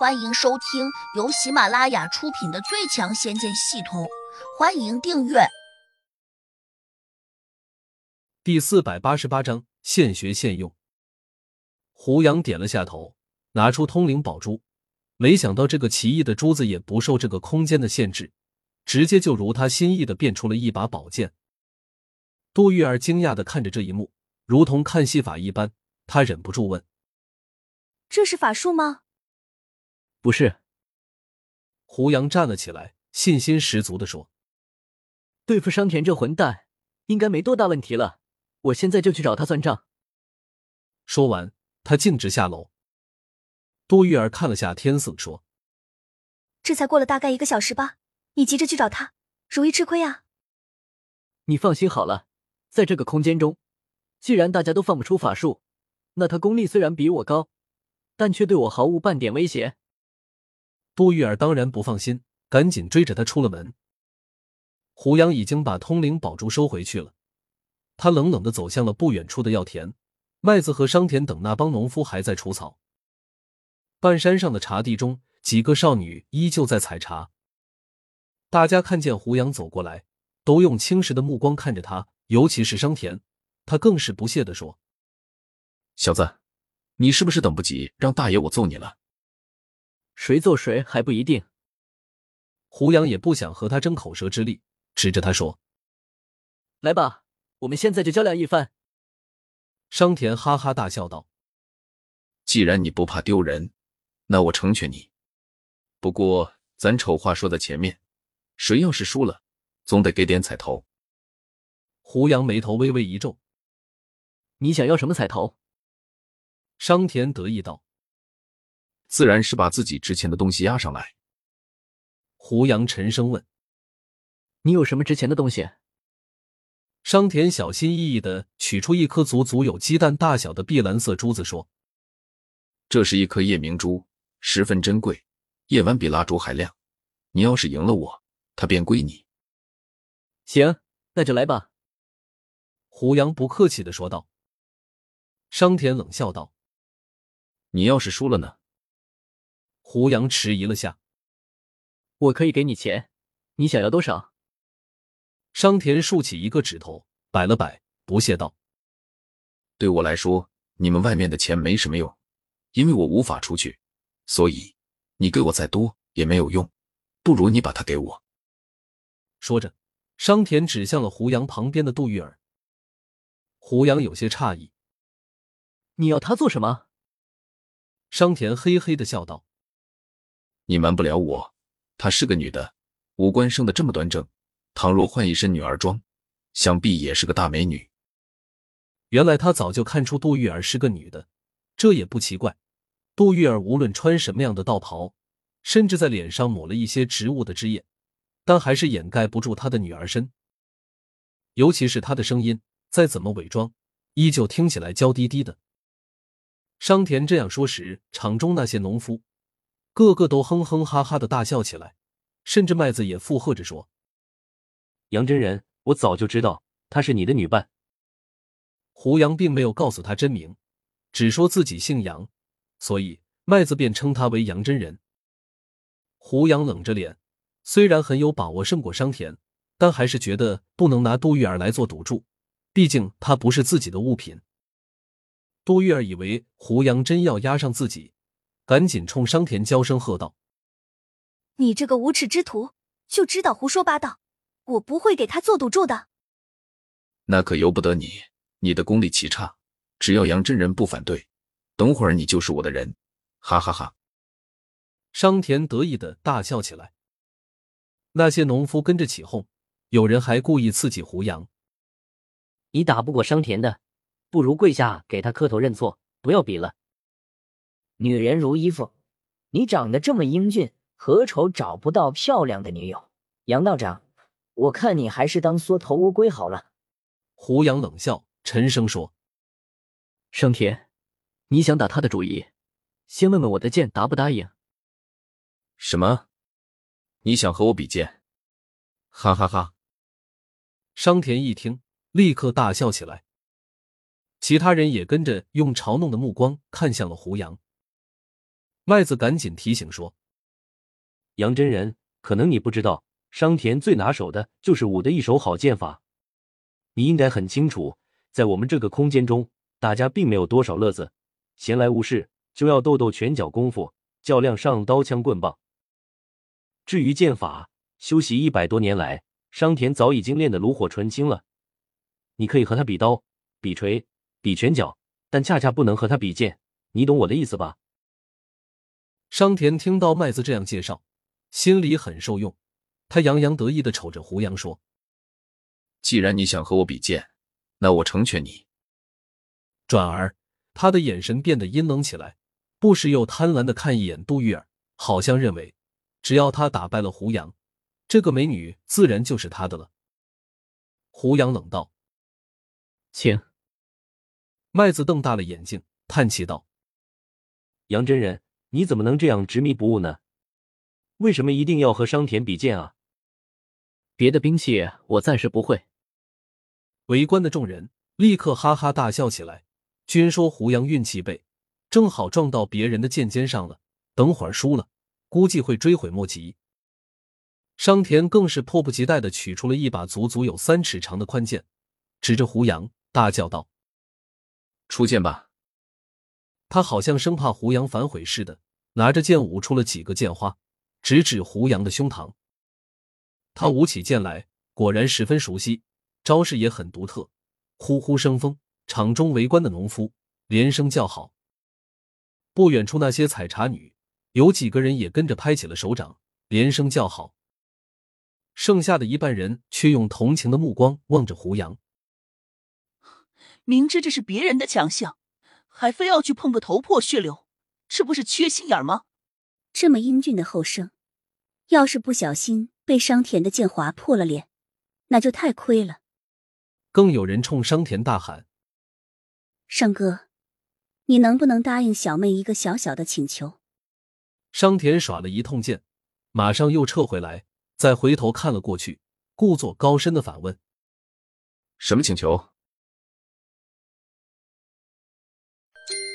欢迎收听由喜马拉雅出品的《最强仙剑系统》，欢迎订阅。第四百八十八章，现学现用。胡杨点了下头，拿出通灵宝珠，没想到这个奇异的珠子也不受这个空间的限制，直接就如他心意的变出了一把宝剑。杜玉儿惊讶的看着这一幕，如同看戏法一般，她忍不住问：“这是法术吗？”不是，胡杨站了起来，信心十足的说：“对付商田这混蛋，应该没多大问题了。我现在就去找他算账。”说完，他径直下楼。杜玉儿看了下天色，说：“这才过了大概一个小时吧，你急着去找他，容易吃亏啊。”你放心好了，在这个空间中，既然大家都放不出法术，那他功力虽然比我高，但却对我毫无半点威胁。杜玉儿当然不放心，赶紧追着他出了门。胡杨已经把通灵宝珠收回去了，他冷冷的走向了不远处的药田，麦子和商田等那帮农夫还在除草。半山上的茶地中，几个少女依旧在采茶。大家看见胡杨走过来，都用轻视的目光看着他，尤其是商田，他更是不屑的说：“小子，你是不是等不及让大爷我揍你了？”谁揍谁还不一定。胡杨也不想和他争口舌之力，指着他说：“来吧，我们现在就较量一番。”商田哈哈大笑道：“既然你不怕丢人，那我成全你。不过咱丑话说在前面，谁要是输了，总得给点彩头。”胡杨眉头微微一皱：“你想要什么彩头？”商田得意道。自然是把自己值钱的东西押上来。胡杨沉声问：“你有什么值钱的东西？”商田小心翼翼的取出一颗足足有鸡蛋大小的碧蓝色珠子，说：“这是一颗夜明珠，十分珍贵，夜晚比蜡烛还亮。你要是赢了我，它便归你。”行，那就来吧。”胡杨不客气的说道。商田冷笑道：“你要是输了呢？”胡杨迟疑了下，我可以给你钱，你想要多少？商田竖起一个指头，摆了摆，不屑道：“对我来说，你们外面的钱没什么用，因为我无法出去，所以你给我再多也没有用，不如你把它给我。”说着，商田指向了胡杨旁边的杜玉儿。胡杨有些诧异：“你要他做什么？”商田嘿嘿的笑道。你瞒不了我，她是个女的，五官生的这么端正，倘若换一身女儿装，想必也是个大美女。原来他早就看出杜玉儿是个女的，这也不奇怪。杜玉儿无论穿什么样的道袍，甚至在脸上抹了一些植物的汁液，但还是掩盖不住她的女儿身。尤其是她的声音，再怎么伪装，依旧听起来娇滴滴的。商田这样说时，场中那些农夫。个个都哼哼哈哈的大笑起来，甚至麦子也附和着说：“杨真人，我早就知道她是你的女伴。”胡杨并没有告诉他真名，只说自己姓杨，所以麦子便称他为杨真人。胡杨冷着脸，虽然很有把握胜过商田，但还是觉得不能拿杜玉儿来做赌注，毕竟她不是自己的物品。杜玉儿以为胡杨真要押上自己。赶紧冲商田娇声喝道：“你这个无耻之徒，就知道胡说八道！我不会给他做赌注的。”那可由不得你，你的功力奇差，只要杨真人不反对，等会儿你就是我的人！哈哈哈！商田得意的大笑起来。那些农夫跟着起哄，有人还故意刺激胡杨：“你打不过商田的，不如跪下给他磕头认错，不要比了。”女人如衣服，你长得这么英俊，何愁找不到漂亮的女友？杨道长，我看你还是当缩头乌龟好了。胡杨冷笑，沉声说：“盛田，你想打他的主意，先问问我的剑答不答应？”什么？你想和我比剑？哈哈哈！商田一听，立刻大笑起来，其他人也跟着用嘲弄的目光看向了胡杨。麦子赶紧提醒说：“杨真人，可能你不知道，商田最拿手的就是武的一手好剑法。你应该很清楚，在我们这个空间中，大家并没有多少乐子，闲来无事就要斗斗拳脚功夫，较量上刀枪棍棒。至于剑法，修习一百多年来，商田早已经练得炉火纯青了。你可以和他比刀、比锤、比拳脚，但恰恰不能和他比剑。你懂我的意思吧？”商田听到麦子这样介绍，心里很受用。他洋洋得意的瞅着胡杨说：“既然你想和我比剑，那我成全你。”转而，他的眼神变得阴冷起来，不时又贪婪的看一眼杜玉儿，好像认为只要他打败了胡杨，这个美女自然就是他的了。胡杨冷道：“请。”麦子瞪大了眼睛，叹气道：“杨真人。”你怎么能这样执迷不悟呢？为什么一定要和商田比剑啊？别的兵器我暂时不会。围观的众人立刻哈哈大笑起来，均说胡杨运气背，正好撞到别人的剑尖上了。等会儿输了，估计会追悔莫及。商田更是迫不及待的取出了一把足足有三尺长的宽剑，指着胡杨大叫道：“出剑吧！”他好像生怕胡杨反悔似的，拿着剑舞出了几个剑花，直指胡杨的胸膛。他舞起剑来，果然十分熟悉，招式也很独特。呼呼生风，场中围观的农夫连声叫好。不远处那些采茶女，有几个人也跟着拍起了手掌，连声叫好。剩下的一半人却用同情的目光望着胡杨，明知这是别人的强项。还非要去碰个头破血流，这不是缺心眼吗？这么英俊的后生，要是不小心被商田的剑划破了脸，那就太亏了。更有人冲商田大喊：“商哥，你能不能答应小妹一个小小的请求？”商田耍了一通剑，马上又撤回来，再回头看了过去，故作高深的反问：“什么请求？”